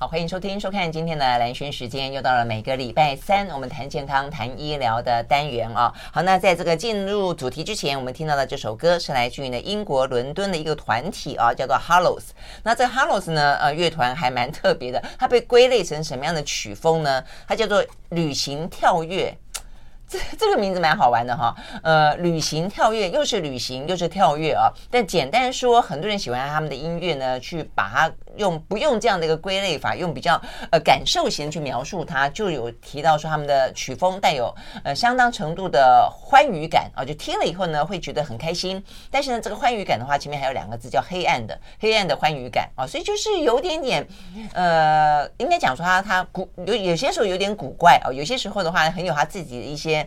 好，欢迎收听、收看今天的蓝轩时间，又到了每个礼拜三我们谈健康、谈医疗的单元啊、哦。好，那在这个进入主题之前，我们听到的这首歌是来自于呢英国伦敦的一个团体啊、叫做 Hollows。那这 Hollows 呢，呃，乐团还蛮特别的，它被归类成什么样的曲风呢？它叫做旅行跳跃。这这个名字蛮好玩的哈，呃，旅行跳跃又是旅行又是跳跃啊。但简单说，很多人喜欢他们的音乐呢，去把它用不用这样的一个归类法，用比较呃感受型去描述它，就有提到说他们的曲风带有呃相当程度的欢愉感啊，就听了以后呢会觉得很开心。但是呢，这个欢愉感的话，前面还有两个字叫黑暗的黑暗的欢愉感啊，所以就是有点点呃，应该讲说他他古有有些时候有点古怪啊，有些时候的话很有他自己的一些。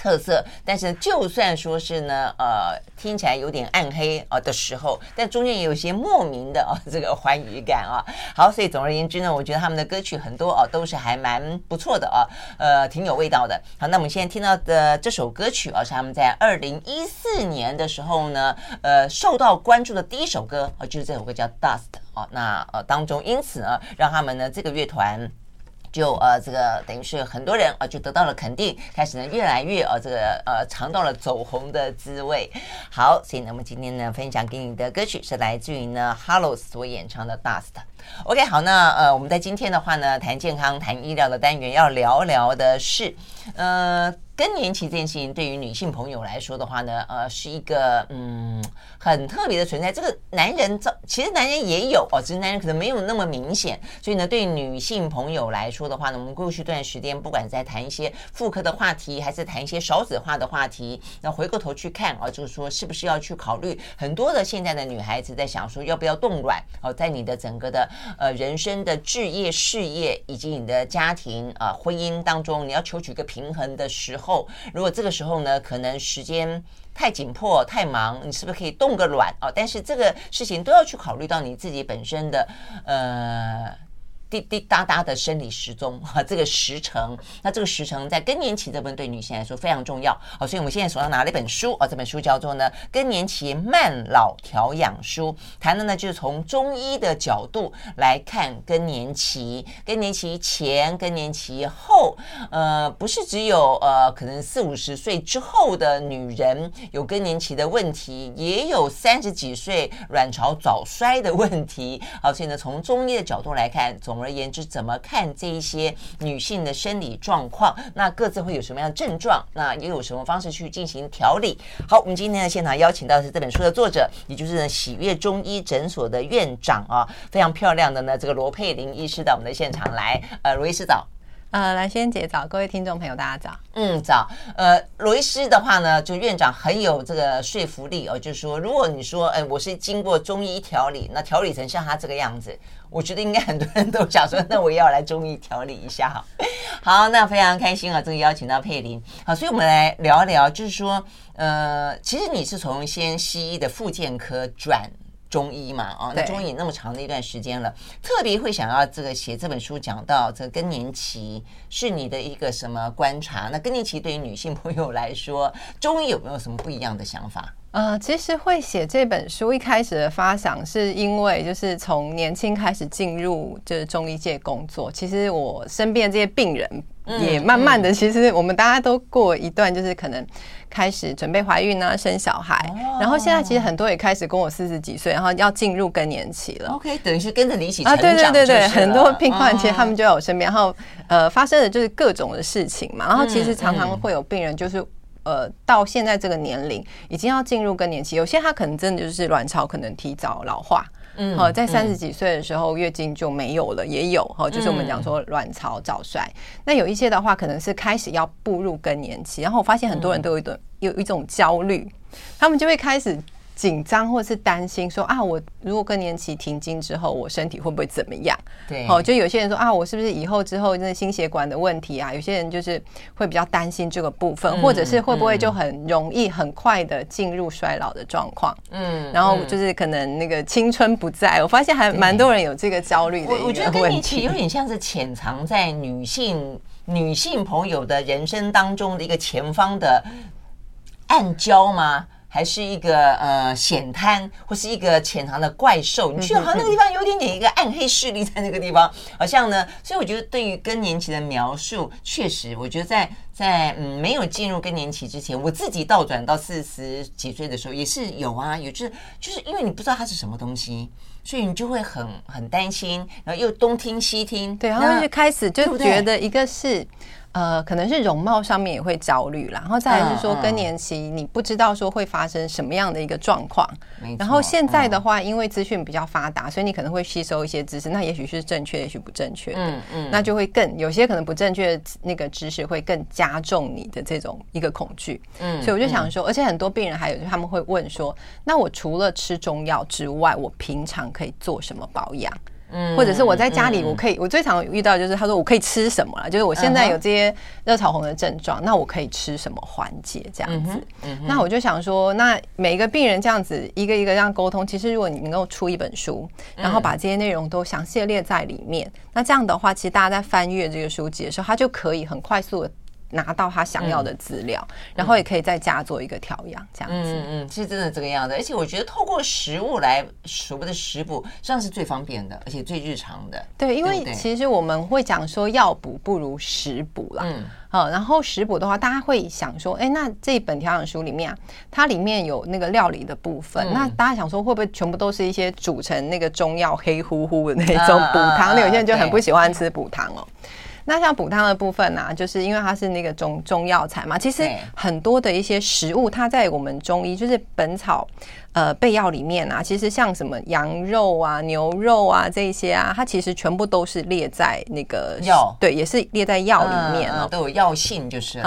特色，但是就算说是呢，呃，听起来有点暗黑啊的时候，但中间也有些莫名的啊这个欢愉感啊。好，所以总而言之呢，我觉得他们的歌曲很多哦、啊，都是还蛮不错的啊，呃，挺有味道的。好，那我们现在听到的这首歌曲啊，是他们在二零一四年的时候呢，呃，受到关注的第一首歌啊，就是这首歌叫《Dust》啊。那呃当中，因此呢，让他们呢这个乐团。就呃，这个等于是很多人啊，就得到了肯定，开始呢越来越呃，这个呃，尝到了走红的滋味。好，所以呢，我们今天呢分享给你的歌曲是来自于呢 Hollows 所演唱的《Dust》。OK，好，那呃，我们在今天的话呢，谈健康、谈医疗的单元要聊聊的是呃。更年期这件事情对于女性朋友来说的话呢，呃，是一个嗯很特别的存在。这个男人这其实男人也有哦，只是男人可能没有那么明显。所以呢，对女性朋友来说的话呢，我们过去一段时间，不管在谈一些妇科的话题，还是谈一些少子化的话题，那回过头去看啊，就是说是不是要去考虑很多的现在的女孩子在想说要不要冻卵哦，在你的整个的呃人生的置业、事业以及你的家庭啊、呃、婚姻当中，你要求取一个平衡的时候。后，如果这个时候呢，可能时间太紧迫、太忙，你是不是可以动个卵啊？但是这个事情都要去考虑到你自己本身的呃。滴滴答答的生理时钟啊，这个时程，那这个时程在更年期这部分对女性来说非常重要好，所以我们现在手上拿了一本书啊，这本书叫做呢《更年期慢老调养书》，谈的呢就是从中医的角度来看更年期、更年期前、更年期后，呃，不是只有呃可能四五十岁之后的女人有更年期的问题，也有三十几岁卵巢早衰的问题。好，所以呢从中医的角度来看，总总而言之，怎么看这一些女性的生理状况？那各自会有什么样的症状？那又有什么方式去进行调理？好，我们今天的现场邀请到的是这本书的作者，也就是喜悦中医诊所的院长啊，非常漂亮的呢这个罗佩玲医师到我们的现场来。呃，罗医师早。呃，兰萱姐早，各位听众朋友大家早。嗯，早。呃，罗医师的话呢，就院长很有这个说服力哦，就是说，如果你说，哎，我是经过中医调理，那调理成像他这个样子，我觉得应该很多人都想说，那我也要来中医调理一下哈。好，那非常开心啊，这个邀请到佩玲。好，所以我们来聊一聊，就是说，呃，其实你是从先西医的复健科转。中医嘛，啊，那中医那么长的一段时间了，特别会想要这个写这本书，讲到这个更年期是你的一个什么观察？那更年期对于女性朋友来说，中医有没有什么不一样的想法？呃，其实会写这本书一开始的发想，是因为就是从年轻开始进入就是中医界工作，其实我身边的这些病人也慢慢的，其实我们大家都过一段就是可能。开始准备怀孕啊，生小孩，然后现在其实很多也开始跟我四十几岁，然后要进入更年期了。OK，等于是跟着你一起。啊，对对对对，很多病患其实他们就在我身边，然后呃发生的就是各种的事情嘛。然后其实常常会有病人就是呃到现在这个年龄已经要进入更年期，有些他可能真的就是卵巢可能提早老化。嗯，好，在三十几岁的时候，月经就没有了，也有哈，就是我们讲说卵巢早衰。那有一些的话，可能是开始要步入更年期，然后我发现很多人都有一种有一种焦虑，他们就会开始。紧张或是担心说啊，我如果更年期停经之后，我身体会不会怎么样？对，哦，就有些人说啊，我是不是以后之后那心血管的问题啊？有些人就是会比较担心这个部分，嗯、或者是会不会就很容易很快的进入衰老的状况？嗯，然后就是可能那个青春不在，我发现还蛮多人有这个焦虑的。我我觉得更年期有点像是潜藏在女性女性朋友的人生当中的一个前方的暗礁吗？还是一个呃险滩，或是一个潜藏的怪兽？你觉得好像那个地方有点点一个暗黑势力在那个地方，好像呢。所以我觉得对于更年期的描述，确实，我觉得在在嗯没有进入更年期之前，我自己倒转到四十几岁的时候也是有啊，有就是就是因为你不知道它是什么东西，所以你就会很很担心，然后又东听西听，对，然后就开始就觉得一个是。呃，可能是容貌上面也会焦虑啦，然后再来是说更年期，你不知道说会发生什么样的一个状况。然后现在的话，因为资讯比较发达，所以你可能会吸收一些知识，那也许是正确，也许不正确的。嗯嗯，那就会更有些可能不正确的那个知识会更加重你的这种一个恐惧。嗯，所以我就想说，而且很多病人还有就他们会问说，那我除了吃中药之外，我平常可以做什么保养？嗯，或者是我在家里，我可以，我最常遇到就是他说我可以吃什么了，就是我现在有这些热潮红的症状，那我可以吃什么缓解这样子。那我就想说，那每一个病人这样子一个一个这样沟通，其实如果你能够出一本书，然后把这些内容都详细列在里面，那这样的话，其实大家在翻阅这个书籍的时候，他就可以很快速的。拿到他想要的资料，嗯，然后也可以在家做一个调养，这样子。嗯嗯，其实真的这个样子，而且我觉得透过食物来所谓的食补，这样是最方便的，而且最日常的。对，因为其实我们会讲说药补不如食补啦。嗯。好，然后食补的话，大家会想说，哎，那这本调养书里面啊，它里面有那个料理的部分，嗯，那大家想说会不会全部都是一些煮成那个中药黑乎乎的那种补汤？那有些人就很不喜欢吃补汤哦。那像补汤的部分呢、啊，就是因为它是那个中中药材嘛，其实很多的一些食物，它在我们中医就是《本草》。呃，备药里面啊，其实像什么羊肉啊、牛肉啊这些啊，它其实全部都是列在那个药，对，也是列在药里面哦，都有药性就是。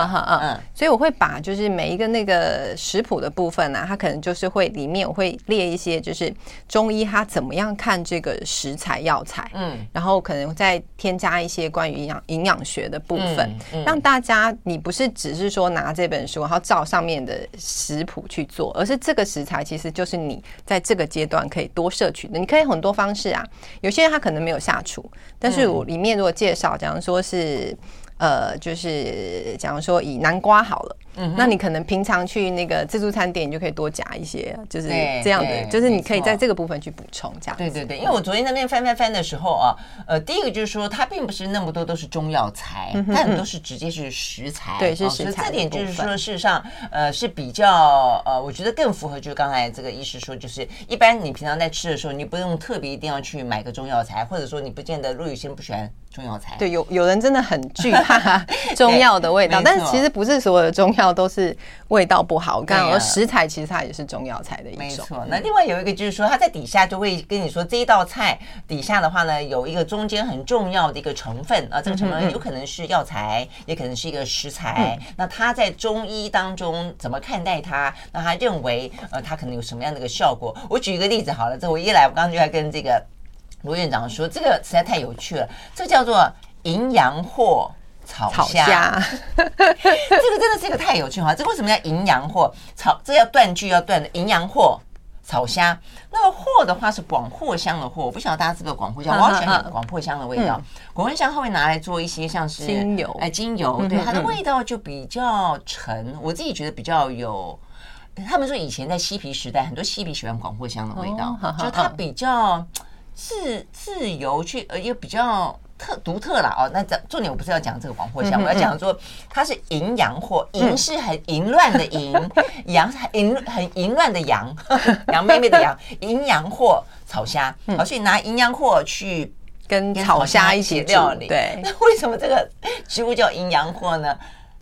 所以我会把就是每一个那个食谱的部分啊，它可能就是会里面我会列一些就是中医它怎么样看这个食材药材，嗯，然后可能再添加一些关于营养营养学的部分，让大家你不是只是说拿这本书然后照上面的食谱去做，而是这个食材其实就。就是你在这个阶段可以多摄取的，你可以很多方式啊。有些人他可能没有下厨，但是我里面如果介绍，假如说是。呃，就是假如说以南瓜好了，嗯，那你可能平常去那个自助餐店，你就可以多夹一些，就是这样的，就是你可以在这个部分去补充这样。对对对，因为我昨天在那边翻翻翻的时候啊，呃，第一个就是说它并不是那么多都是中药材，它很多是直接是食材，对，是食材。这点就是说，事实上，呃，是比较呃，我觉得更符合就是刚才这个医师说，就是一般你平常在吃的时候，你不用特别一定要去买个中药材，或者说你不见得，如果有些人不喜欢。中药材对，有有人真的很惧 怕中药的味道，但是其实不是所有的中药都是味道不好。刚刚说食材其实它也是中药材的一种。没错。那另外有一个就是说，它在底下就会跟你说，这一道菜底下的话呢，有一个中间很重要的一个成分啊，这个成分有可能是药材，也可能是一个食材。那他在中医当中怎么看待它？那他认为呃，它可能有什么样的一个效果？我举一个例子好了，这我一来，我刚刚就在跟这个。罗院长说：“这个实在太有趣了，这叫做营养货炒虾。这个真的是一个太有趣哈！这个为什么叫营养货炒？这要断句要断的营养货炒虾。那个货的话是广藿香的货，我不晓得大家知不知道广藿香？我好喜欢广藿香的味道。广藿香它会拿来做一些像是精油，哎，精油，对它的味道就比较沉。我自己觉得比较有。他们说以前在嬉皮时代，很多嬉皮喜欢广藿香的味道，就它比较。”自自由去呃，又比较特独特啦哦。那这重点我不是要讲这个黄藿香，我要讲说它是淫羊货，淫是很淫乱的淫，阳是很淫很淫乱的阳，杨妹妹的羊，淫羊货草虾，好，所以拿淫羊货去跟草虾一起料理。对，那为什么这个植物叫淫羊货呢？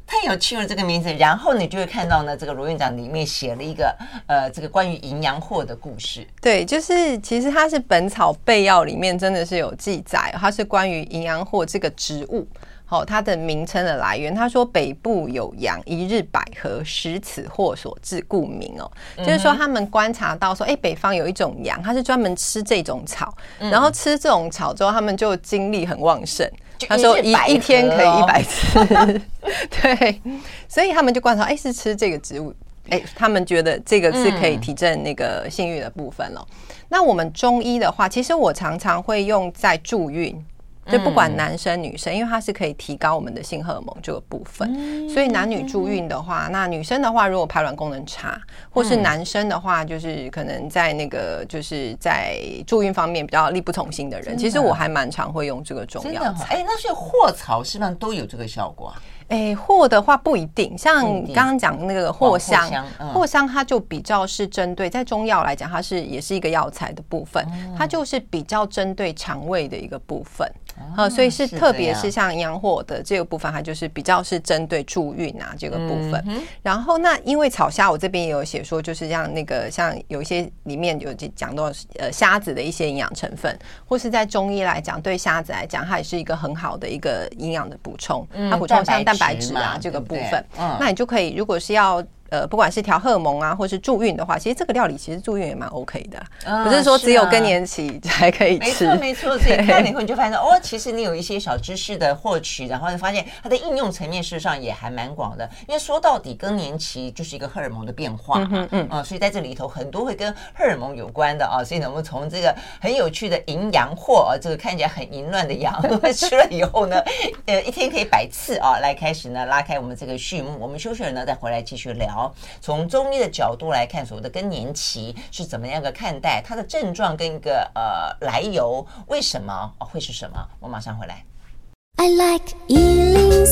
太有趣了，这个名字。然后你就会看到呢，这个罗院长里面写了一个呃，这个关于营养货的故事。对，就是其实它是《本草备药》里面真的是有记载，它是关于营养货这个植物，好、哦，它的名称的来源。他说北部有羊，一日百合，食此货所致，故名哦。就是说他们观察到说，哎，北方有一种羊，它是专门吃这种草，然后吃这种草之后，他们就精力很旺盛。他说一一天可以一百次，对，所以他们就观察，哎，是吃这个植物，哎，他们觉得这个是可以提振那个性欲的部分了。那我们中医的话，其实我常常会用在助孕。就不管男生女生，因为它是可以提高我们的性荷尔蒙这个部分。所以男女助孕的话，那女生的话，如果排卵功能差，或是男生的话，就是可能在那个就是在助孕方面比较力不从心的人，其实我还蛮常会用这个中药材。哎，那所以藿草是不是都有这个效果啊？哎，藿的话不一定，像刚刚讲那个藿香，藿香它就比较是针对在中药来讲，它是也是一个药材的部分，它就是比较针对肠胃的一个部分。呃，所以是特别是像洋火的这个部分，它就是比较是针对助孕啊这个部分。然后那因为草虾，我这边也有写说，就是像那个像有一些里面有讲到呃虾子的一些营养成分，或是在中医来讲，对虾子来讲，它也是一个很好的一个营养的补充，它补充像蛋白质啊这个部分。那你就可以，如果是要。呃，不管是调荷尔蒙啊，或是助孕的话，其实这个料理其实助孕也蛮 OK 的，嗯、不是说只有更年期 才可以吃。没错，没错。所以看了以后你就发现哦，其实你有一些小知识的获取，然后你发现它的应用层面事实上也还蛮广的。因为说到底，更年期就是一个荷尔蒙的变化嘛，嗯嗯，啊，所以在这里头很多会跟荷尔蒙有关的啊。所以呢，我们从这个很有趣的淫羊藿啊，这个看起来很淫乱的羊，吃了以后呢，呃，一天可以百次啊，来开始呢拉开我们这个序幕。我们休息了呢，再回来继续聊。从中医的角度来看，所谓的更年期是怎么样个看待它的症状跟一个呃来由，为什么会是什么？我马上回来。I like e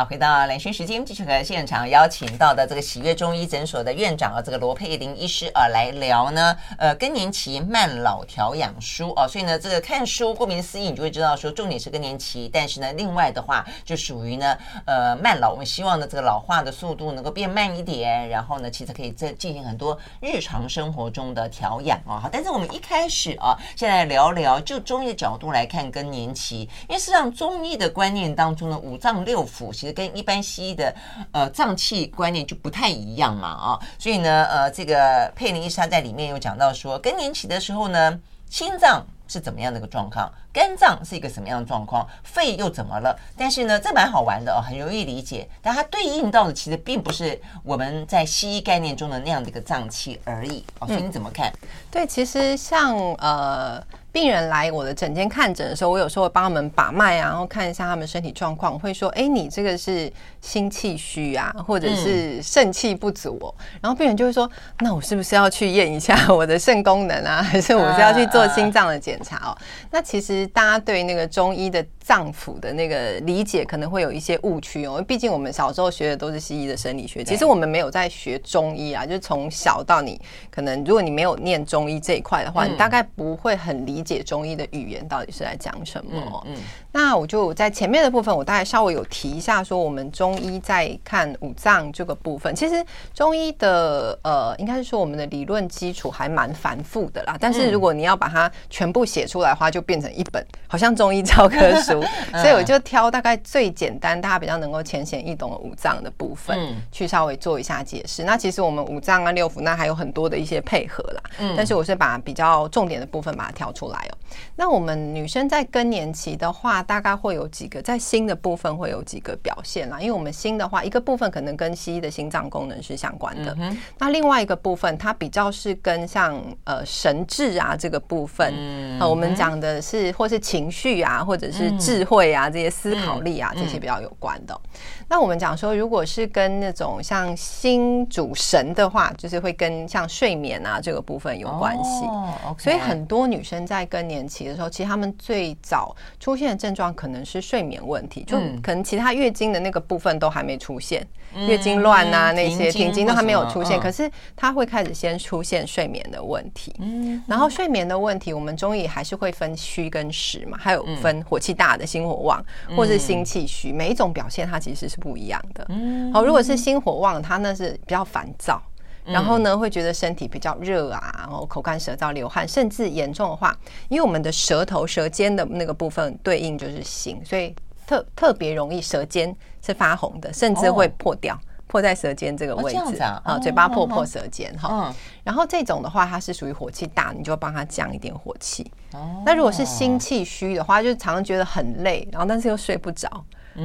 好，回到兰萱时间，继续和现场邀请到的这个喜悦中医诊所的院长啊，这个罗佩玲医师啊来聊呢。呃，更年期慢老调养书哦，所以呢，这个看书顾名思义，你就会知道说重点是更年期，但是呢，另外的话就属于呢，呃，慢老。我们希望呢，这个老化的速度能够变慢一点，然后呢，其实可以再进行很多日常生活中的调养哦。好，但是我们一开始啊，先来聊聊就中医的角度来看更年期，因为实际上中医的观念当中呢，五脏六腑其实。跟一般西医的呃脏器观念就不太一样嘛啊，所以呢呃这个佩林医生在里面有讲到说，更年期的时候呢，心脏是怎么样的一个状况，肝脏是一个什么样的状况，肺又怎么了？但是呢，这蛮好玩的哦，很容易理解，但它对应到的其实并不是我们在西医概念中的那样的一个脏器而已哦。所以你怎么看？对，其实像呃。病人来我的诊间看诊的时候，我有时候会帮他们把脉啊，然后看一下他们身体状况。会说：“哎，你这个是心气虚啊，或者是肾气不足哦。”然后病人就会说：“那我是不是要去验一下我的肾功能啊？还是我是要去做心脏的检查哦？”那其实大家对那个中医的脏腑的那个理解可能会有一些误区哦。毕竟我们小时候学的都是西医的生理学，其实我们没有在学中医啊。就是从小到你可能，如果你没有念中医这一块的话，你大概不会很理。解中医的语言到底是在讲什么？嗯，嗯，那我就在前面的部分，我大概稍微有提一下，说我们中医在看五脏这个部分，其实中医的呃，应该是说我们的理论基础还蛮繁复的啦。但是如果你要把它全部写出来的话，就变成一本好像中医教科书。所以我就挑大概最简单，大家比较能够浅显易懂的五脏的部分，去稍微做一下解释。那其实我们五脏啊、六腑，那还有很多的一些配合啦。嗯，但是我是把比较重点的部分把它挑出来。哦，那我们女生在更年期的话，大概会有几个在心的部分会有几个表现啦。因为我们心的话，一个部分可能跟西医的心脏功能是相关的，嗯、那另外一个部分它比较是跟像呃神志啊这个部分，嗯、呃，我们讲的是或是情绪啊，或者是智慧啊、嗯、这些思考力啊、嗯、这些比较有关的。那我们讲说，如果是跟那种像心主神的话，就是会跟像睡眠啊这个部分有关系。哦所以很多女生在更年期的时候，其实她们最早出现的症状可能是睡眠问题，就可能其他月经的那个部分都还没出现，嗯、月经乱啊那些停经都还没有出现，可是它会开始先出现睡眠的问题。嗯，然后睡眠的问题，我们中医还是会分虚跟实嘛，还有分火气大的心火旺，或是心气虚，每一种表现它其实是。不一样的，好，如果是心火旺，它那是比较烦躁，然后呢，会觉得身体比较热啊，然后口干舌燥、流汗，甚至严重的话，因为我们的舌头、舌尖的那个部分对应就是心，所以特特别容易舌尖是发红的，甚至会破掉，破在舌尖这个位置啊，嘴巴破破舌尖哈。然后这种的话，它是属于火气大，你就帮它降一点火气。那如果是心气虚的话，就常常觉得很累，然后但是又睡不着。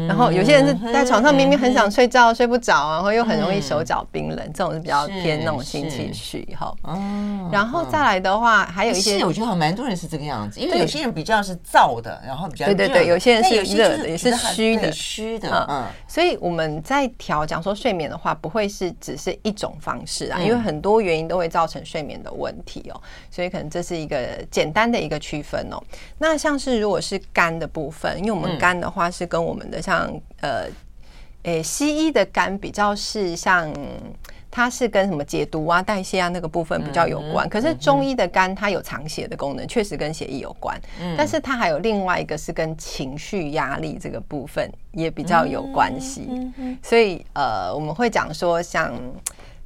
然后有些人是在床上明明很想睡觉，睡不着，然后又很容易手脚冰冷，这种是比较偏那种新气虚哈。哦，然后再来的话，还有一些，我觉得好蛮多人是这个样子，因为有些人比较是燥的，然后比较对对对，有些人是热的，也是虚的。虚的。嗯，所以我们在调讲说睡眠的话，不会是只是一种方式啊，因为很多原因都会造成睡眠的问题哦，所以可能这是一个简单的一个区分哦。那像是如果是肝的部分，因为我们肝的话是跟我们的像呃，诶，西医的肝比较是像，它是跟什么解毒啊、代谢啊那个部分比较有关。可是中医的肝它有藏血的功能，确实跟血液有关。但是它还有另外一个是跟情绪压力这个部分也比较有关系。所以呃，我们会讲说像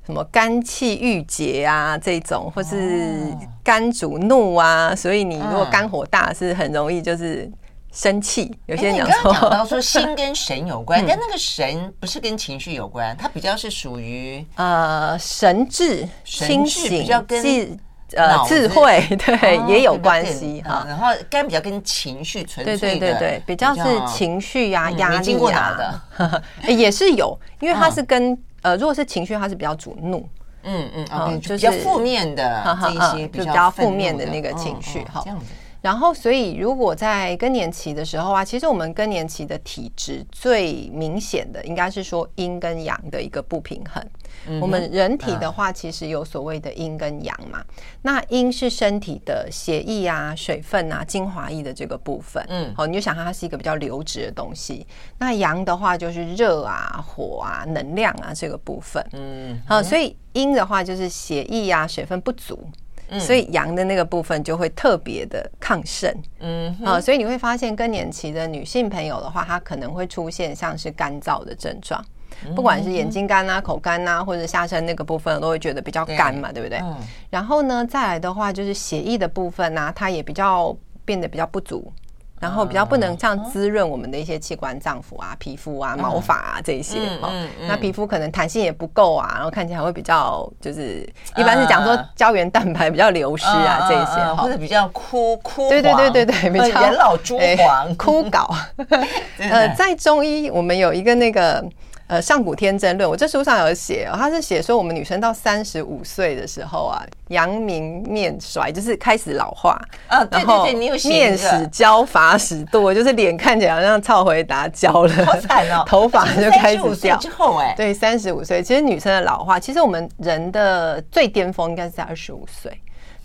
什么肝气郁结啊这种，或是肝主怒啊，所以你如果肝火大，是很容易就是。生气，有些人讲说，刚刚讲到说心跟神有关，但那个神不是跟情绪有关，它比较是属于呃神智、清醒，比较跟呃智慧，对，也有关系哈。然后肝比较跟情绪纯粹，对对对对，比较是情绪呀、压力啊的，也是有，因为它是跟呃，如果是情绪，它是比较主怒，嗯嗯，就是比较负面的这一些比较负面的那个情绪哈。这样子。然后，所以如果在更年期的时候啊，其实我们更年期的体质最明显的，应该是说阴跟阳的一个不平衡。我们人体的话，其实有所谓的阴跟阳嘛。那阴是身体的血液啊、水分啊、精华液的这个部分。嗯，好，你就想它是一个比较流质的东西。那阳的话就是热啊、火啊、能量啊这个部分。嗯，好，所以阴的话就是血液啊、水分不足。所以阳的那个部分就会特别的亢盛，嗯啊，所以你会发现更年期的女性朋友的话，她可能会出现像是干燥的症状，不管是眼睛干啊、口干啊，或者下身那个部分都会觉得比较干嘛，对。不对？然后呢，再来的话就是血液的部分呢，它也比较变得比较不足。然后比较不能这样滋润我们的一些器官、脏腑啊、皮肤啊、毛发啊这一些哈。那皮肤可能弹性也不够啊，然后看起来会比较就是一般是讲说胶原蛋白比较流失啊这一些，或者比较枯枯对对对对对，比较人老珠黄。枯槁。呃，在中医我们有一个那个。呃，上古天真论，我这书上有写，他是写说我们女生到三十五岁的时候啊，阳明面衰，就是开始老化啊，对对对，你有写面始焦发始堕，就是脸看起来好像超回答焦了，好惨哦，头发就开始掉。之后哎，对，三十五岁，其实女生的老化，其实我们人的最巅峰应该是在二十五岁。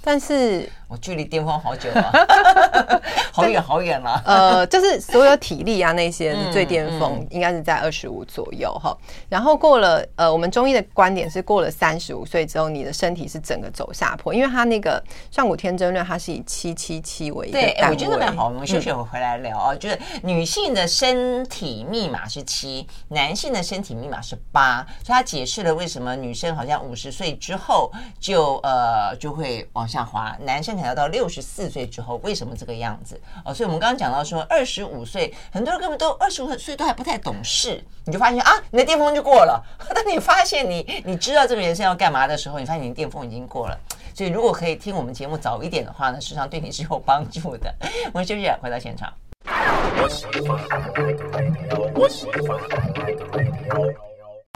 但是我距离巅峰好久 了，好远好远了。呃，就是所有体力啊那些最巅峰应该是在二十五左右哈。然后过了呃，我们中医的观点是过了三十五岁之后，你的身体是整个走下坡，因为它那个上古天真论它是以七七七为一个。对，我觉得蛮好。我们休息会回来聊啊，就是女性的身体密码是七，男性的身体密码是八，所以他解释了为什么女生好像五十岁之后就呃就会往。下滑，男生可能要到六十四岁之后，为什么这个样子？哦，所以我们刚刚讲到说，二十五岁，很多人根本都二十五岁都还不太懂事，你就发现啊，你的巅峰就过了。当你发现你你知道这个人生要干嘛的时候，你发现你的巅峰已经过了。所以如果可以听我们节目早一点的话呢，实际上对你是有帮助的。我们休息，回到现场。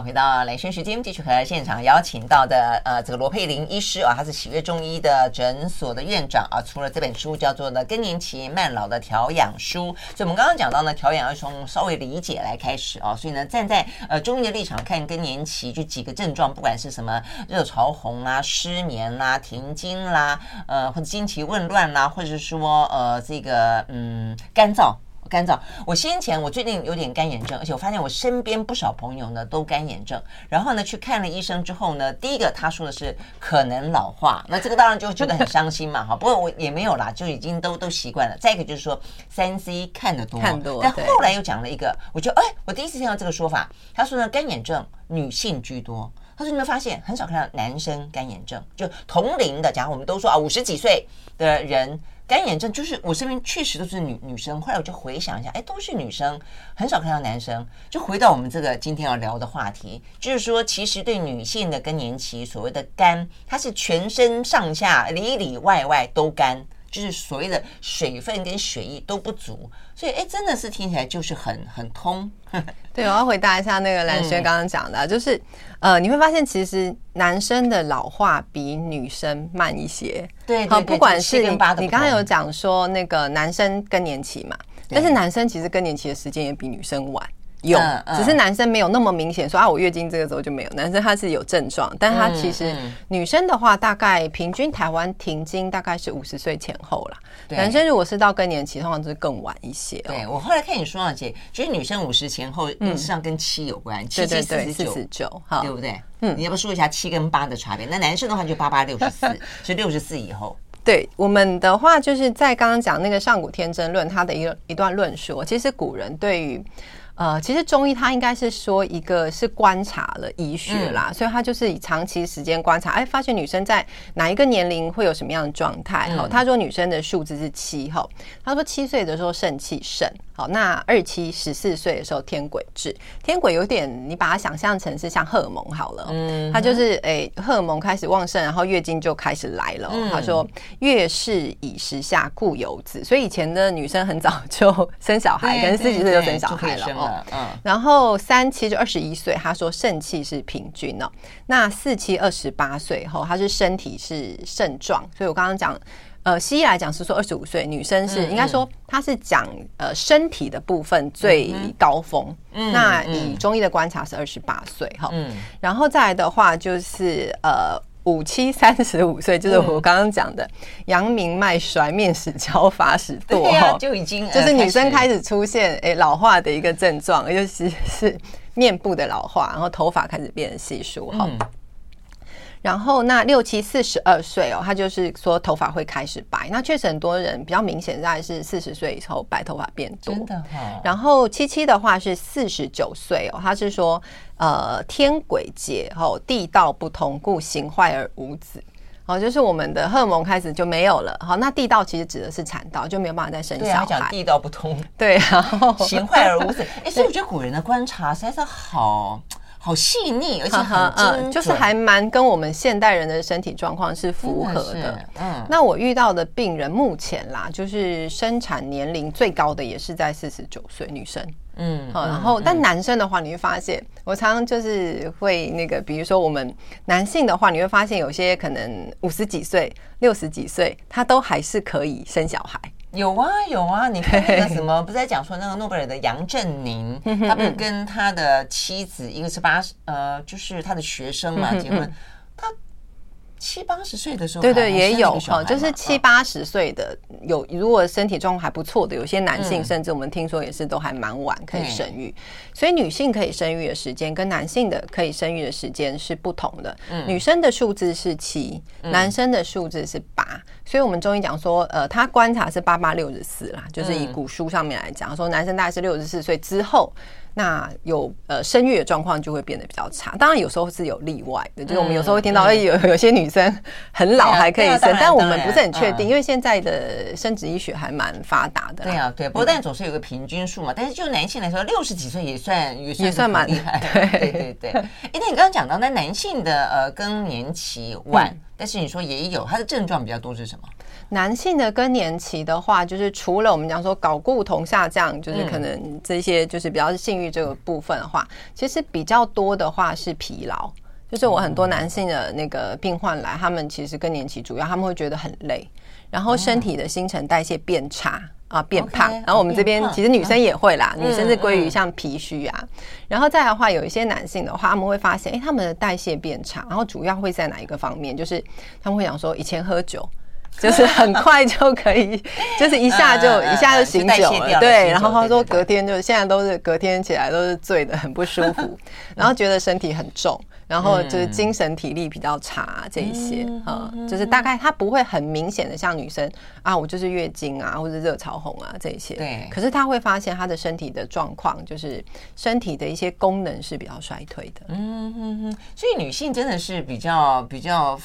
回到兰萱时间，继续和现场邀请到的呃，这个罗佩林医师啊，他是喜悦中医的诊所的院长啊，出了这本书叫做呢《更年期慢老的调养书》。所以我们刚刚讲到呢，调养要从稍微理解来开始啊，所以呢，站在呃中医的立场看更年期，就几个症状，不管是什么热潮红啦、失眠啦、停经啦，呃或者经期紊乱啦，或者是说呃这个嗯干燥。干燥，我先前我最近有点干眼症，而且我发现我身边不少朋友呢都干眼症。然后呢去看了医生之后呢，第一个他说的是可能老化，那这个当然就觉得很伤心嘛，哈。不过我也没有啦，就已经都都习惯了。再一个就是说三 C 看得多，看多。但后来又讲了一个，我觉得哎，我第一次听到这个说法。他说呢，干眼症女性居多。他说你有没有发现很少看到男生干眼症？就同龄的，假如我们都说啊五十几岁的人。干眼症就是我身边确实都是女女生，后来我就回想一下，哎，都是女生，很少看到男生。就回到我们这个今天要聊的话题，就是说，其实对女性的更年期，所谓的干，它是全身上下里里外外都干。就是所谓的水分跟血液都不足，所以哎，真的是听起来就是很很通。对，我要回答一下那个兰萱刚刚讲的，嗯、就是呃，你会发现其实男生的老化比女生慢一些。对，对，对，好，不管是你你刚刚有讲说那个男生更年期嘛，但是男生其实更年期的时间也比女生晚。有，只是男生没有那么明显说啊，我月经这个时候就没有。男生他是有症状，但他其实女生的话，大概平均台湾停经大概是五十岁前后啦。男生如果是到更年期，通常就是更晚一些。对，我后来看你说啊，姐，就是女生五十前后，实际上跟七有关，七七四十九，四十九，对不对？嗯，你要不说一下七跟八的差别？那男生的话就八八六十四，是六十四以后。对，我们的话，就是在刚刚讲那个上古天真论，他的一个一段论述，其实古人对于。呃，其实中医它应该是说一个是观察了医学啦，嗯、所以它就是以长期时间观察，哎，发现女生在哪一个年龄会有什么样的状态？好、嗯，他说女生的数字是七哈，他说七岁的时候肾气盛。好，那二七十四岁的时候天癸至，天癸有点，你把它想象成是像荷尔蒙好了，嗯，它就是哎、欸，荷尔蒙开始旺盛，然后月经就开始来了。嗯、他说月事已时下，故有子，所以以前的女生很早就 生小孩，可能十几岁就生小孩了哦。嗯，然后三期就二十一岁，他说肾气是平均哦。那四期二十八岁后，他是身体是肾壮，所以我刚刚讲。呃，西医来讲是说二十五岁女生是应该说她是讲呃身体的部分最高峰，嗯，那以中医的观察是二十八岁哈，嗯，然后再来的话就是呃五七三十五岁，就是我刚刚讲的阳明脉衰，面始焦，发始堕哈，就已经就是女生开始出现诶老化的一个症状，尤其是面部的老化，然后头发开始变得稀疏哈。然后那六七四十二岁哦，他就是说头发会开始白。那确实很多人比较明显，大概是四十岁以后白头发变多。真的哈。然后七七的话是四十九岁哦，他是说呃天鬼劫后地道不通，故形坏而无子。哦，就是我们的荷尔蒙开始就没有了。好，那地道其实指的是产道，就没有办法再生小孩。对，讲地道不通。对，然后形坏而无子。哎，所以我觉得古人的观察实在是好。好细腻，而且很精准，就是还蛮跟我们现代人的身体状况是符合的。嗯，那我遇到的病人目前啦，就是生产年龄最高的也是在四十九岁女生。嗯，好，然后但男生的话，你会发现，我常常就是会那个，比如说我们男性的话，你会发现有些可能五十几岁、六十几岁，他都还是可以生小孩。有啊有啊，你看那个什么，不是在讲说那个诺贝尔的杨振宁，他不是跟他的妻子，一个是八十，呃，就是他的学生嘛，结婚，他。七八十岁的时候，对对也有哈，就是七八十岁的有，如果身体状况还不错的，有些男性甚至我们听说也是都还蛮晚可以生育，所以女性可以生育的时间跟男性的可以生育的时间是不同的。女生的数字是七，男生的数字是八，所以我们中医讲说，呃，他观察是八八六十四啦，就是以古书上面来讲说，男生大概是六十四岁之后。那有呃生育的状况就会变得比较差，当然有时候是有例外的，就是我们有时候会听到哎有 有些女生很老还可以生，但我们不是很确定，因为现在的生殖医学还蛮发达的。对啊，对，不过但总是有个平均数嘛。但是就男性来说，六十几岁也算也算蛮厉害。对对对对。哎，那你刚刚讲到那男性的呃更年期晚，但是你说也有，他的症状比较多是什么？男性的更年期的话，就是除了我们讲说睾固酮下降，就是可能这些就是比较是性欲这个部分的话，其实比较多的话是疲劳。就是我很多男性的那个病患来，他们其实更年期主要他们会觉得很累，然后身体的新陈代谢变差啊，变胖。然后我们这边其实女生也会啦，女生是归于像脾虚啊。然后再来的话，有一些男性的话，他们会发现，哎，他们的代谢变差，然后主要会在哪一个方面？就是他们会想说，以前喝酒。就是很快就可以，就是一下就 一下就醒酒了，对。然后他说隔天就现在都是隔天起来都是醉的很不舒服，然后觉得身体很重，然后就是精神体力比较差这一些啊，就是大概他不会很明显的像女生啊，我就是月经啊或者热潮红啊这一些，对。可是他会发现他的身体的状况，就是身体的一些功能是比较衰退的。嗯嗯嗯，所以女性真的是比较比较。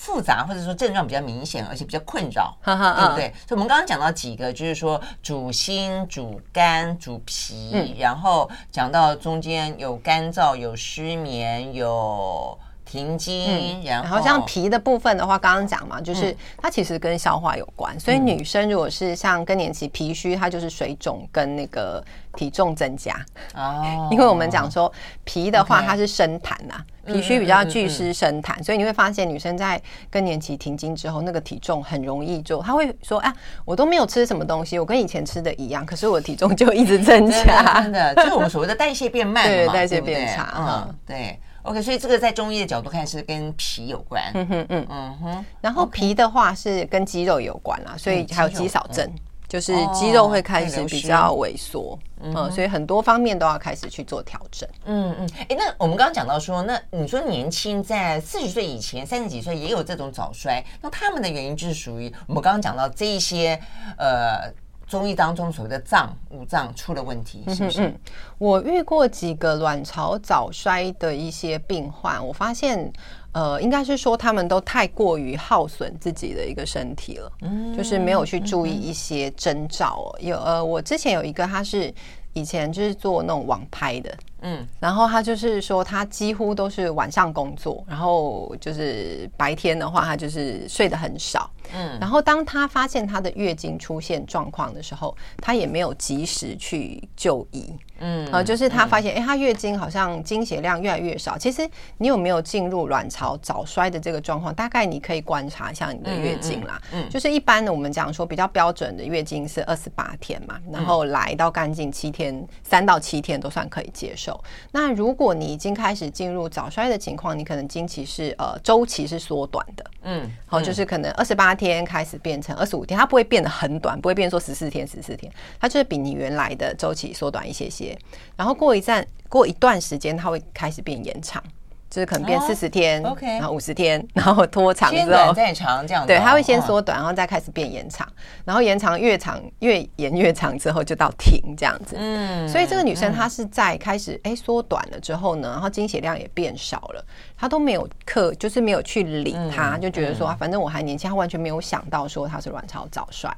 复杂或者说症状比较明显，而且比较困扰，对不对？所以我们刚刚讲到几个，就是说主心、主肝、主脾，然后讲到中间有干燥、有失眠、有停经，然后像脾的部分的话，刚刚讲嘛，就是它其实跟消化有关，所以女生如果是像更年期脾虚，它就是水肿跟那个体重增加。哦。因为我们讲说脾的话，它是生痰呐，脾虚比较聚湿生痰，所以你会发现女生在更年期停经之后，那个体重很容易就，她会说啊，我都没有吃什么东西，我跟以前吃的一样，可是我体重就一直增加，真的，就是我们所谓的代谢变慢，对，代谢变差，嗯，对。OK，所以这个在中医的角度看是跟脾有关，嗯哼嗯。嗯哼，然后脾的话是跟肌肉有关啦，所以还有肌少症，就是肌肉会开始比较萎缩，嗯，所以很多方面都要开始去做调整，嗯嗯，哎，那我们刚刚讲到说，那你说年轻在四十岁以前，三十几岁也有这种早衰，那他们的原因就是属于我们刚刚讲到这一些呃。中医当中所谓的脏五脏出了问题，是不是？嗯，嗯，我遇过几个卵巢早衰的一些病患，我发现，呃，应该是说他们都太过于耗损自己的一个身体了，嗯，就是没有去注意一些征兆。有呃，我之前有一个，他是以前就是做那种网拍的。嗯，然后他就是说，他几乎都是晚上工作，然后就是白天的话，他就是睡得很少。嗯，然后当他发现他的月经出现状况的时候，他也没有及时去就医。嗯，呃，就是她发现，哎，她月经好像经血量越来越少。其实你有没有进入卵巢早衰的这个状况？大概你可以观察一下你的月经啦。嗯，就是一般的我们讲说比较标准的月经是二十八天嘛，然后来到干净七天，三到七天都算可以接受。那如果你已经开始进入早衰的情况，你可能经期是呃周期是缩短的，嗯，好，就是可能二十八天开始变成二十五天，它不会变得很短，不会变说十四天十四天，它就是比你原来的周期缩短一些些，然后过一站过一段时间，它会开始变延长。就是可能变四十天，OK，然后五十天，然后拖长之后，再长这样子。对，它会先缩短，然后再开始变延长，然后延长越长越延越长之后就到停这样子。嗯，所以这个女生她是在开始哎缩短了之后呢，然后经血量也变少了，她都没有刻，就是没有去理她，就觉得说反正我还年轻，他完全没有想到说他是卵巢早衰。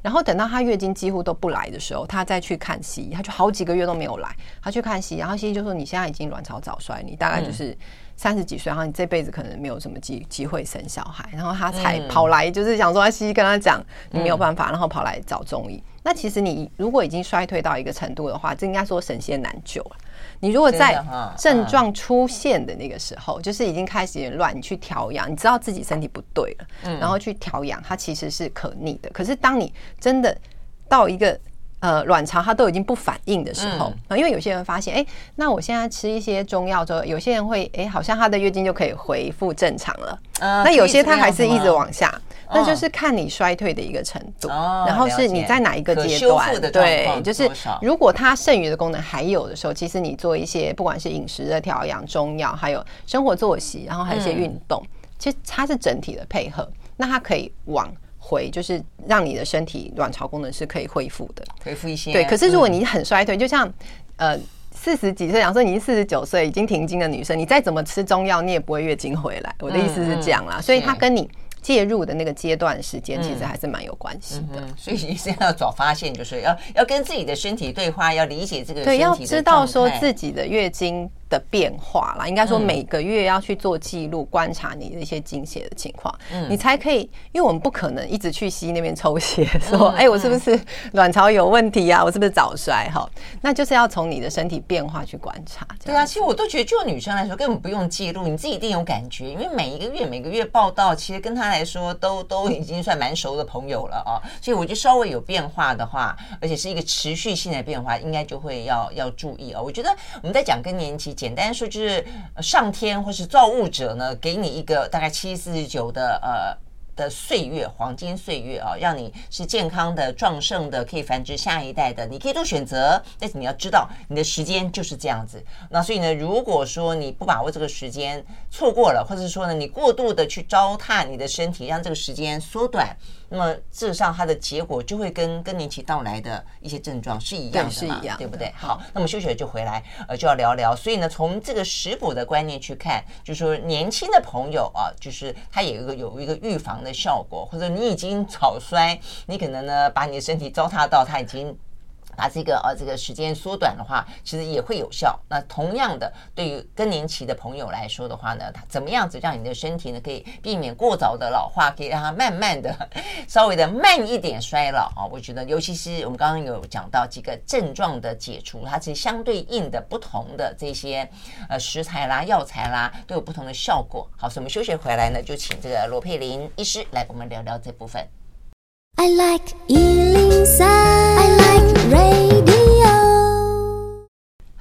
然后等到他月经几乎都不来的时候，他再去看西医，他就好几个月都没有来，他去看西医，然后西医就说你现在已经卵巢早衰，你大概就是。三十几岁，然后你这辈子可能没有什么机机会生小孩，然后他才跑来，就是想说，西医跟他讲你没有办法，然后跑来找中医。那其实你如果已经衰退到一个程度的话，这应该说神仙难救了。你如果在症状出现的那个时候，就是已经开始有点乱，你去调养，你知道自己身体不对了，然后去调养，它其实是可逆的。可是当你真的到一个呃，卵巢它都已经不反应的时候，嗯，因为有些人发现，哎、欸，那我现在吃一些中药之后，有些人会，哎、欸，好像他的月经就可以恢复正常了。呃、那有些它还是一直往下，那就是看你衰退的一个程度，哦，然后是你在哪一个阶段。对，就是如果它剩余的功能还有的时候，其实你做一些不管是饮食的调养、中药，还有生活作息，然后还有一些运动，嗯，其实它是整体的配合，那它可以往。回就是让你的身体卵巢功能是可以恢复的，恢复一些。对，可是如果你很衰退，就像呃四十几岁，假设你是四十九岁已经停经的女生，你再怎么吃中药，你也不会月经回来。我的意思是这样啦，所以它跟你介入的那个阶段时间，其实还是蛮有关系的。所以你现在要早发现，就是要要跟自己的身体对话，要理解这个对，要知道说自己的月经的变化啦，应该说每个月要去做记录，观察你的一些经血的情况，嗯，你才可以，因为我们不可能一直去西医那边抽血，说，哎，我是不是卵巢有问题啊？我是不是早衰？哈，那就是要从你的身体变化去观察。对啊，其实我都觉得，就女生来说，根本不用记录，你自己一定有感觉，因为每一个月每个月报道，其实跟她来说都都已经算蛮熟的朋友了啊。所以我觉得稍微有变化的话，而且是一个持续性的变化，应该就会要要注意哦。我觉得我们在讲更年期。简单说就是上天或是造物者呢，给你一个大概七四十九的呃的岁月，黄金岁月啊，让你是健康的、壮盛的，可以繁殖下一代的。你可以做选择，但是你要知道，你的时间就是这样子。那所以呢，如果说你不把握这个时间，错过了，或者是说呢，你过度的去糟蹋你的身体，让这个时间缩短。那么事实上，它的结果就会跟更年期到来的一些症状是一样的嘛，是一样，对不对？好，那么休息了就回来，呃，就要聊聊。所以呢，从这个食补的观念去看，就是说年轻的朋友啊，就是他有一个有一个预防的效果，或者你已经早衰，你可能呢把你的身体糟蹋到他已经。把这个呃这个时间缩短的话，其实也会有效。那同样的，对于更年期的朋友来说的话呢，它怎么样子让你的身体呢可以避免过早的老化，可以让它慢慢的、稍微的慢一点衰老啊？我觉得，尤其是我们刚刚有讲到几个症状的解除，它是相对应的不同的这些呃食材啦、药材啦，都有不同的效果。好，所以我们休息回来呢，就请这个罗佩林医师来我们聊聊这部分。I like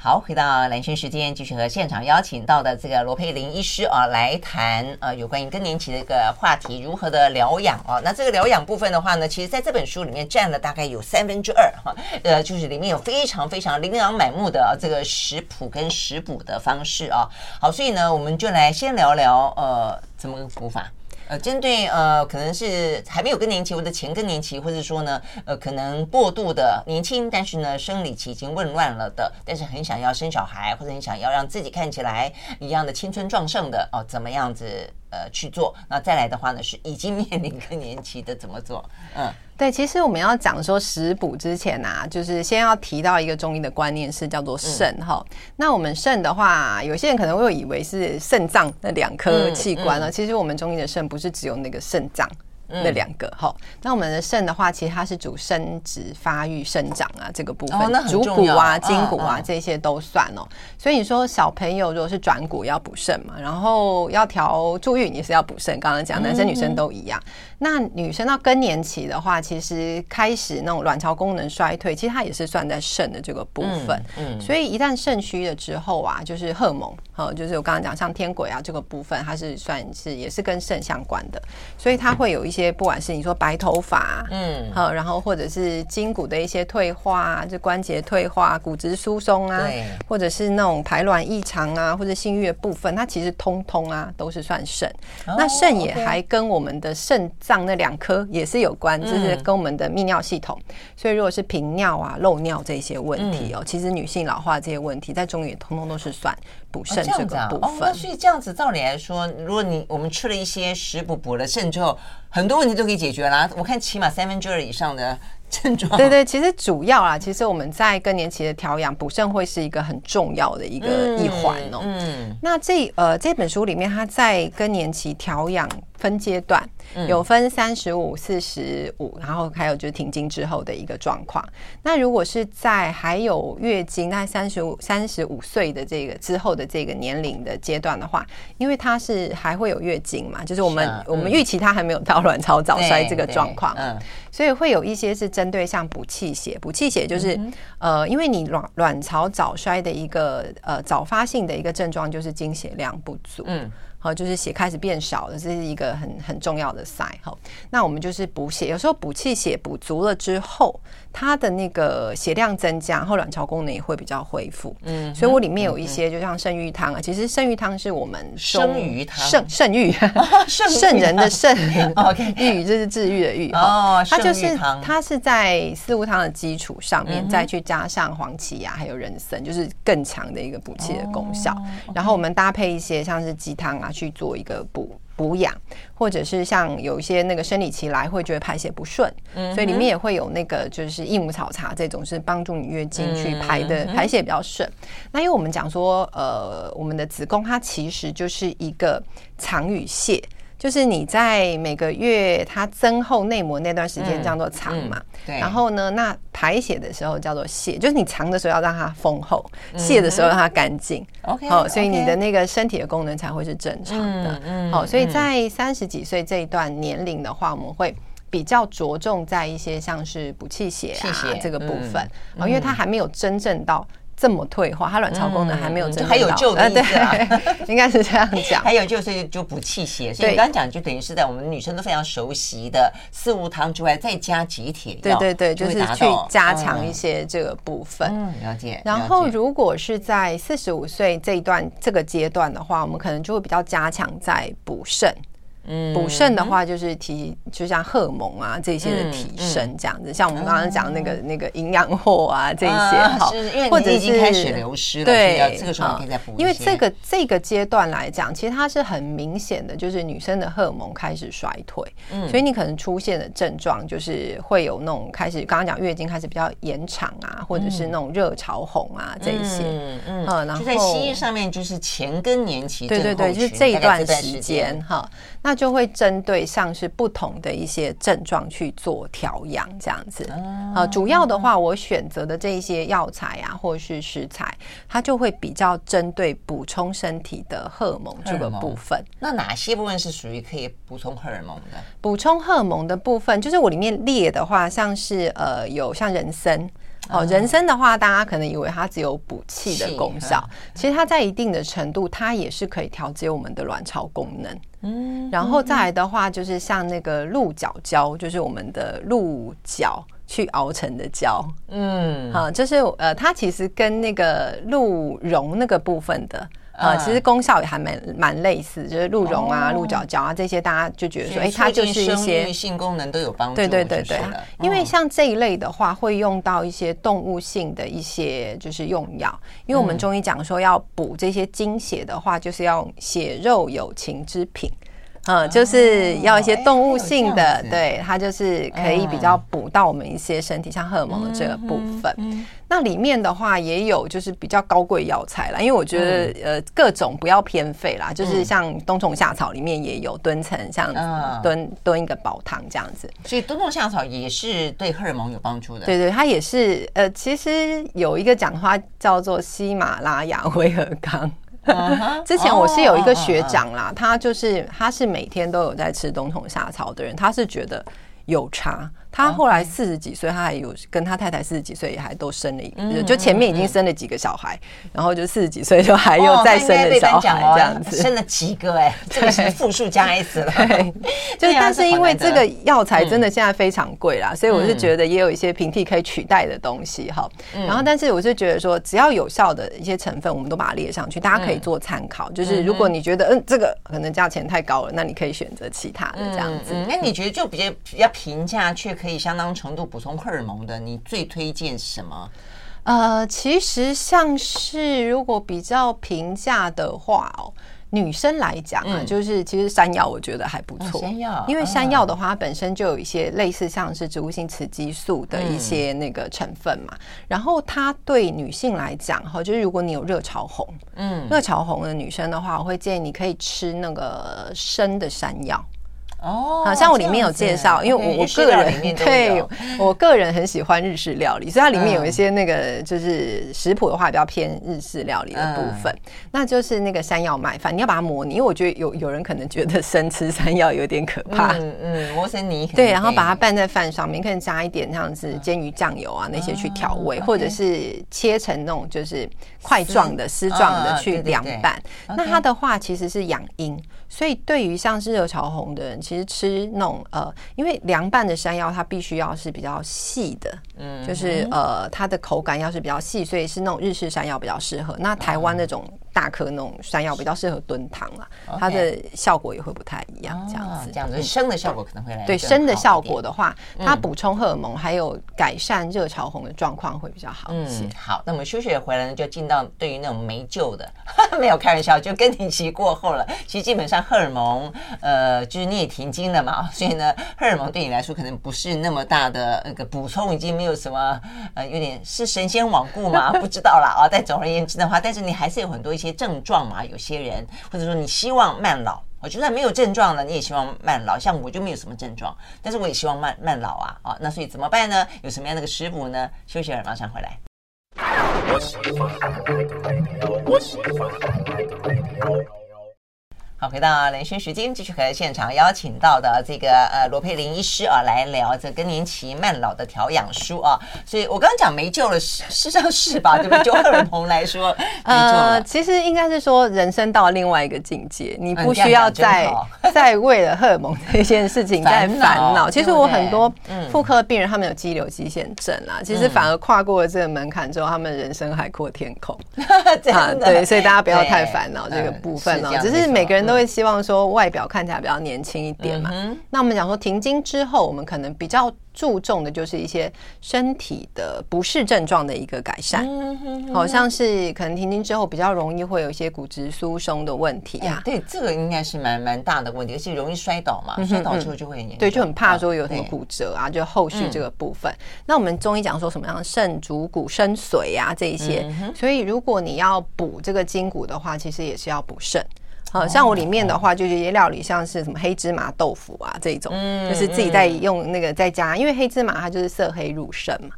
好，回到兰萱时间，继续和现场邀请到的这个罗佩玲医师啊来谈呃有关于更年期的一个话题，如何的疗养啊？那这个疗养部分的话呢，其实在这本书里面占了大概有三分之二哈，呃，就是里面有非常非常琳琅满目的这个食谱跟食补的方式啊。好，所以呢，我们就来先聊聊呃怎么个补法。呃，针对呃，可能是还没有更年期或者前更年期，或者说呢，呃，可能过度的年轻，但是呢，生理期已经紊乱了的，但是很想要生小孩，或者很想要让自己看起来一样的青春壮盛的哦，怎么样子？呃，去做。那再来的话呢，是已经 面临更年期的怎么做？嗯，对，其实我们要讲说食补之前啊，就是先要提到一个中医的观念是叫做肾哈、嗯。那我们肾的话，有些人可能会以为是肾脏那两颗器官呢、嗯嗯，其实我们中医的肾不是只有那个肾脏。那两个哈、嗯，那我们的肾的话，其实它是主生殖、发育、生长啊，这个部分，哦、主骨啊、筋骨啊、嗯、这些都算哦。所以你说小朋友如果是转骨要补肾嘛，然后要调助孕也是要补肾。刚刚讲男生女生都一样。嗯、那女生到更年期的话，其实开始那种卵巢功能衰退，其实它也是算在肾的这个部分。嗯，嗯所以一旦肾虚了之后啊，就是荷尔蒙，哈，就是我刚刚讲像天癸啊这个部分，它是算是也是跟肾相关的，所以它会有一些。些不管是你说白头发，嗯，好，然后或者是筋骨的一些退化，就关节退化、骨质疏松啊，或者是那种排卵异常啊，或者性欲的部分，它其实通通啊都是算肾。哦、那肾也还跟我们的肾脏那两颗也是有关，就是跟我们的泌尿系统。嗯、所以如果是频尿啊、漏尿这些问题哦，嗯、其实女性老化这些问题，在中医也通通都是算补肾这个部分。哦啊哦、所以这样子照理来说，如果你我们吃了一些食补补了肾之后。很多问题都可以解决啦，我看起码三分之二以上的 症状。对对，其实主要啊，其实我们在更年期的调养补肾会是一个很重要的一个一环哦。嗯，那这呃这本书里面，它在更年期调养。分阶段有分三十五、四十五，然后还有就是停经之后的一个状况。那如果是在还有月经，那三十五、三十五岁的这个之后的这个年龄的阶段的话，因为它是还会有月经嘛，就是我们、啊嗯、我们预期它还没有到卵巢早衰这个状况，嗯，所以会有一些是针对像补气血，补气血就是、嗯、呃，因为你卵卵巢早衰的一个呃早发性的一个症状就是经血量不足，嗯。好，就是血开始变少了，这是一个很很重要的 sign。好，那我们就是补血，有时候补气血补足了之后，它的那个血量增加，然后卵巢功能也会比较恢复。嗯，所以我里面有一些，就像圣玉汤啊，其实圣玉汤是我们生鱼汤，圣 圣玉圣人的圣，OK，玉这是治愈的愈。哦，它就是它是在四物汤的基础上面再去加上黄芪呀，还有人参，就是更强的一个补气的功效。然后我们搭配一些像是鸡汤啊。去做一个补补养，或者是像有一些那个生理期来会觉得排泄不顺，嗯，所以里面也会有那个就是益母草茶这种是帮助你月经去排的排泄比较顺。那因为我们讲说，呃，我们的子宫它其实就是一个藏与泄。就是你在每个月它增厚内膜那段时间叫做藏嘛，嗯嗯，对。然后呢，那排血的时候叫做泄，就是你藏的时候要让它丰厚，泄的时候让它干净。OK，好，所以你的那个身体的功能才会是正常的。嗯，好，所以在三十几岁这一段年龄的话，我们会比较着重在一些像是补气血啊这个部分，啊，因为它还没有真正到。这么退化，它卵巢功能还没有真正、嗯、还有救的意思啊，应该是这样讲。还有就是就补气血，所以你刚刚讲就等于是在我们女生都非常熟悉的四物汤之外，再加几帖药，对对对，就是去加强一些这个部分。嗯，了解。然后如果是在四十五岁这一段这个阶段的话，我们可能就会比较加强在补肾。嗯，补肾的话就是提，就像荷尔蒙啊这些的提升这样子，像我们刚刚讲那个、嗯、那个营养货啊这些哈，或者已经开始流失了，对，这个时候可以再补。因为这个这个阶段来讲，其实它是很明显的，就是女生的荷尔蒙开始衰退，嗯，所以你可能出现的症状就是会有那种开始，刚刚讲月经开始比较延长啊，或者是那种热潮红啊这些，嗯嗯，然后就在西医上面就是前更年期，对对对，就是这一段时间。哈，那。就会针对像是不同的一些症状去做调养，这样子啊。主要的话，我选择的这一些药材啊，或是食材，它就会比较针对补充身体的荷尔蒙这个部分。那哪些部分是属于可以补充荷尔蒙的？补充荷尔蒙的部分，就是我里面列的话，像是呃，有像人参。哦，人参的话，大家可能以为它只有补气的功效，其实它在一定的程度，它也是可以调节我们的卵巢功能。嗯，然后再来的话，就是像那个鹿角胶，就是我们的鹿角去熬成的胶。嗯，好，就是呃，它其实跟那个鹿茸那个部分的。呃，其实功效也还蛮蛮类似，就是鹿茸啊、鹿角胶啊这些，大家就觉得说，哎，它就是一些性功能都有帮助。对对对对，因为像这一类的话，会用到一些动物性的一些就是用药，因为我们中医讲说要补这些精血的话，就是要血肉有情之品。嗯，就是要一些动物性的，对，它就是可以比较补到我们一些身体像荷尔蒙的这个部分。那里面的话也有就是比较高贵药材啦，因为我觉得呃各种不要偏废啦，就是像冬虫夏草里面也有蹲成像炖炖一个煲汤这样子。所以冬虫夏草也是对荷尔蒙有帮助的。对对，它也是呃，其实有一个讲话叫做喜马拉雅威而钢。之前我是有一个学长啦，他就是他是每天都有在吃冬虫夏草的人，他是觉得有差。他后来四十几岁，他还有跟他太太四十几岁也还都生了一个，就前面已经生了几个小孩，然后就四十几岁就还有再生了小孩这样子，生了几个哎，这个是复数加 S 了。对，就是但是因为这个药材真的现在非常贵啦，所以我是觉得也有一些平替可以取代的东西哈。然后但是我是觉得说，只要有效的一些成分，我们都把它列上去，大家可以做参考。就是如果你觉得嗯这个可能价钱太高了，那你可以选择其他的这样子。那你觉得就比较比较平价却可以相当程度补充荷尔蒙的，你最推荐什么？呃，其实像是如果比较平价的话哦，女生来讲啊，嗯、就是其实山药我觉得还不错。山药，因为山药的话，它本身就有一些类似像是植物性雌激素的一些那个成分嘛。嗯、然后它对女性来讲哈，就是如果你有热潮红，嗯，热潮红的女生的话，我会建议你可以吃那个生的山药。哦，好像我里面有介绍，因为我我个人对我个人很喜欢日式料理，所以它里面有一些那个就是食谱的话比较偏日式料理的部分，那就是那个山药麦饭，你要把它磨泥，因为我觉得有有人可能觉得生吃山药有点可怕，嗯嗯，磨成泥，对，然后把它拌在饭上面，可以加一点像是煎鱼酱油啊那些去调味，或者是切成那种就是块状的丝状的去凉拌，那它的话其实是养阴。所以，对于像是热潮红的人，其实吃那种呃，因为凉拌的山药它必须要是比较细的，嗯，就是呃，它的口感要是比较细，所以是那种日式山药比较适合。那台湾那种。大颗那种山药比较适合炖汤啊，它的效果也会不太一样，这样子。这样子生的效果可能会来。对生的效果的话，它补充荷尔蒙还有改善热潮红的状况会比较好一些。好，那我们休息回来呢，就进到对于那种没救的，没有开玩笑，就更年期过后了。其实基本上荷尔蒙，呃，就是你也停经了嘛，所以呢，荷尔蒙对你来说可能不是那么大的那个补充，已经没有什么呃，有点是神仙罔顾吗？不知道了啊。但总而言之的话，但是你还是有很多一些。症状嘛，有些人或者说你希望慢老，我就算没有症状了，你也希望慢老。像我就没有什么症状，但是我也希望慢慢老啊啊！那所以怎么办呢？有什么样的个食补呢？休息了，马上回来。好，回到连线时间，继续和现场邀请到的这个呃罗佩林医师啊来聊这更年期慢老的调养书啊。所以我刚刚讲没救了，事实上是吧？对不对？就荷尔蒙来说，呃，其实应该是说人生到了另外一个境界，你不需要再再为了荷尔蒙这件事情 在烦恼。其实我很多妇科病人，他们有肌瘤、肌腺症啊，其实反而跨过了这个门槛之后，他们人生海阔天空 啊。对，所以大家不要太烦恼这个部分哦。只是每个人。都会希望说外表看起来比较年轻一点嘛。嗯、那我们讲说停经之后，我们可能比较注重的就是一些身体的不适症状的一个改善，好像是可能停经之后比较容易会有一些骨质疏松的问题呀、啊。对，这个应该是蛮蛮大的问题，而且容易摔倒嘛，摔倒之后就会很严重。对，就很怕说有什么骨折啊，就后续这个部分。那我们中医讲说什么样肾主骨生髓啊这一些，所以如果你要补这个筋骨的话，其实也是要补肾。好像我里面的话，就是一些料理，像是什么黑芝麻豆腐啊这种，就是自己在用那个在家，因为黑芝麻它就是色黑入肾嘛。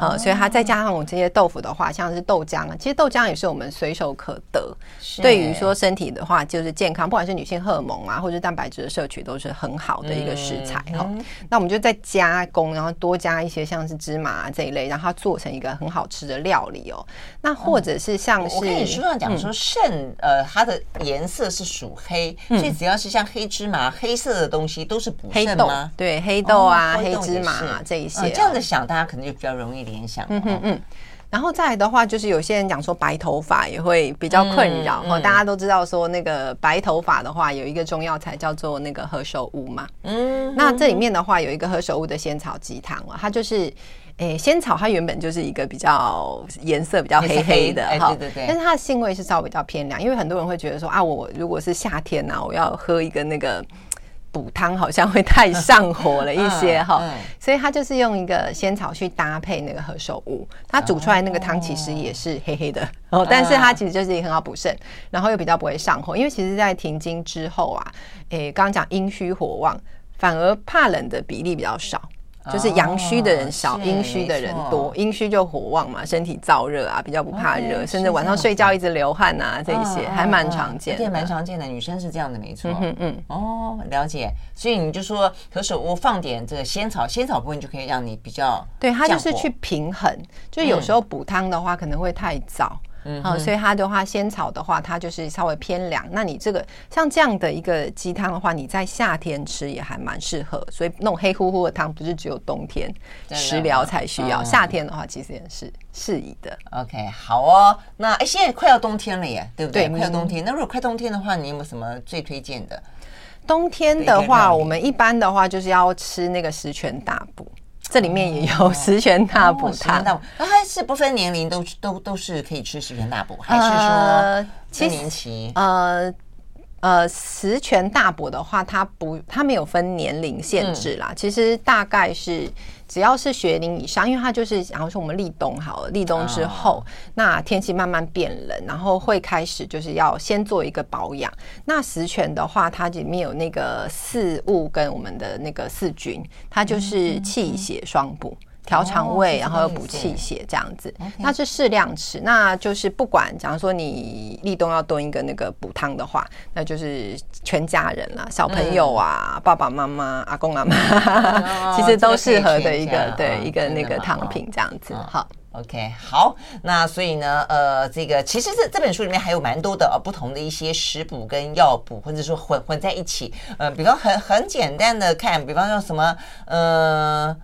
呃，所以它再加上我这些豆腐的话，像是豆浆啊，其实豆浆也是我们随手可得。对于说身体的话，就是健康，不管是女性荷尔蒙啊，或者蛋白质的摄取，都是很好的一个食材哈。那我们就再加工，然后多加一些像是芝麻啊这一类，让它做成一个很好吃的料理哦。那或者是像是你书上讲说肾，呃，它的颜色是属黑，所以只要是像黑芝麻、黑色的东西都是补肾吗？对，黑豆啊、黑芝麻啊这一些，这样子想，大家可能就比较容易。联想，嗯嗯嗯，然后再来的话，就是有些人讲说白头发也会比较困扰大家都知道说那个白头发的话，有一个中药材叫做那个何首乌嘛。嗯，那这里面的话有一个何首乌的仙草鸡汤啊，它就是，诶，仙草它原本就是一个比较颜色比较黑黑的哈，对对对，但是它的性味是稍微比较偏凉，因为很多人会觉得说啊，我如果是夏天呐、啊，我要喝一个那个。补汤好像会太上火了一些哈，所以它就是用一个仙草去搭配那个何首乌，它煮出来那个汤其实也是黑黑的哦，但是它其实就是很好补肾，然后又比较不会上火，因为其实在停经之后啊，诶，刚刚讲阴虚火旺，反而怕冷的比例比较少。就是阳虚的人少，阴虚的人多。阴虚就火旺嘛，身体燥热啊，比较不怕热，甚至晚上睡觉一直流汗啊，这些还蛮常见的。这蛮常见的，女生是这样的，没错。嗯嗯。哦，了解。所以你就说何首乌放点这个仙草，仙草部分就可以让你比较。对，它就是去平衡。就有时候补汤的话，可能会太燥。嗯，好，所以它的话，仙草的话，它就是稍微偏凉。那你这个像这样的一个鸡汤的话，你在夏天吃也还蛮适合。所以那种黑乎乎的汤，不是只有冬天食疗才需要，夏天的话其实也是适宜的。OK，好哦。那哎，现在快要冬天了耶，对不对？快要冬天。那如果快冬天的话，你有没有什么最推荐的？冬天的话，我们一般的话就是要吃那个十全大补。这里面也有十全大补汤，那它是不分年龄都都都是可以吃十全大补，还是说更年期？呃。呃，十全大补的话，它不，它没有分年龄限制啦。嗯、其实大概是只要是学龄以上，因为它就是，然后说我们立冬好了，立冬之后，哦、那天气慢慢变冷，然后会开始就是要先做一个保养。那十全的话，它里面有那个四物跟我们的那个四菌，它就是气血双补。嗯嗯调肠胃，然后又补气血，这样子，那是适量吃。那就是不管，假如说你立冬要炖一个那个补汤的话，那就是全家人啦，小朋友啊，爸爸妈妈、阿公阿妈，其实都适合的一个对一个那个汤品，这样子。好，OK，好。那所以呢，呃，这个其实这这本书里面还有蛮多的呃不同的一些食补跟药补，或者说混混在一起。呃，比方很很简单的看，比方说什么，呃。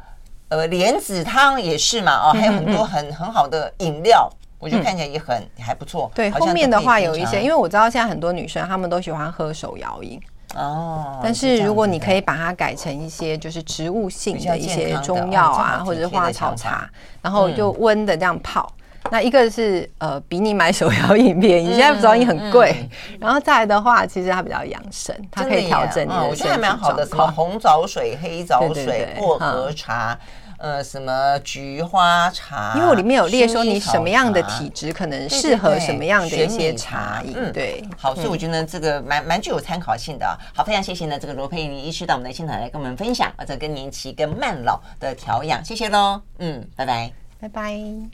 呃，莲子汤也是嘛，哦，还有很多很很好的饮料，我觉得看起来也很还不错。对，后面的话有一些，因为我知道现在很多女生她们都喜欢喝手摇饮哦。但是如果你可以把它改成一些就是植物性的一些中药啊，或者是花草茶，然后就温的这样泡，那一个是呃比你买手摇饮便宜，现在手摇饮很贵。然后再来的话，其实它比较养生，它可以调整你。我觉得还蛮好的，什么红枣水、黑枣水、薄荷茶。呃，什么菊花茶？因为我里面有列说你什么样的体质可能适合什么样的一些茶饮。嗯，对。好，所以我觉得这个蛮蛮具有参考性的。好，非常谢谢呢，这个罗佩妮医师到我们的现场来跟我们分享啊，这个更年期跟慢老的调养，谢谢喽。嗯，拜拜，拜拜。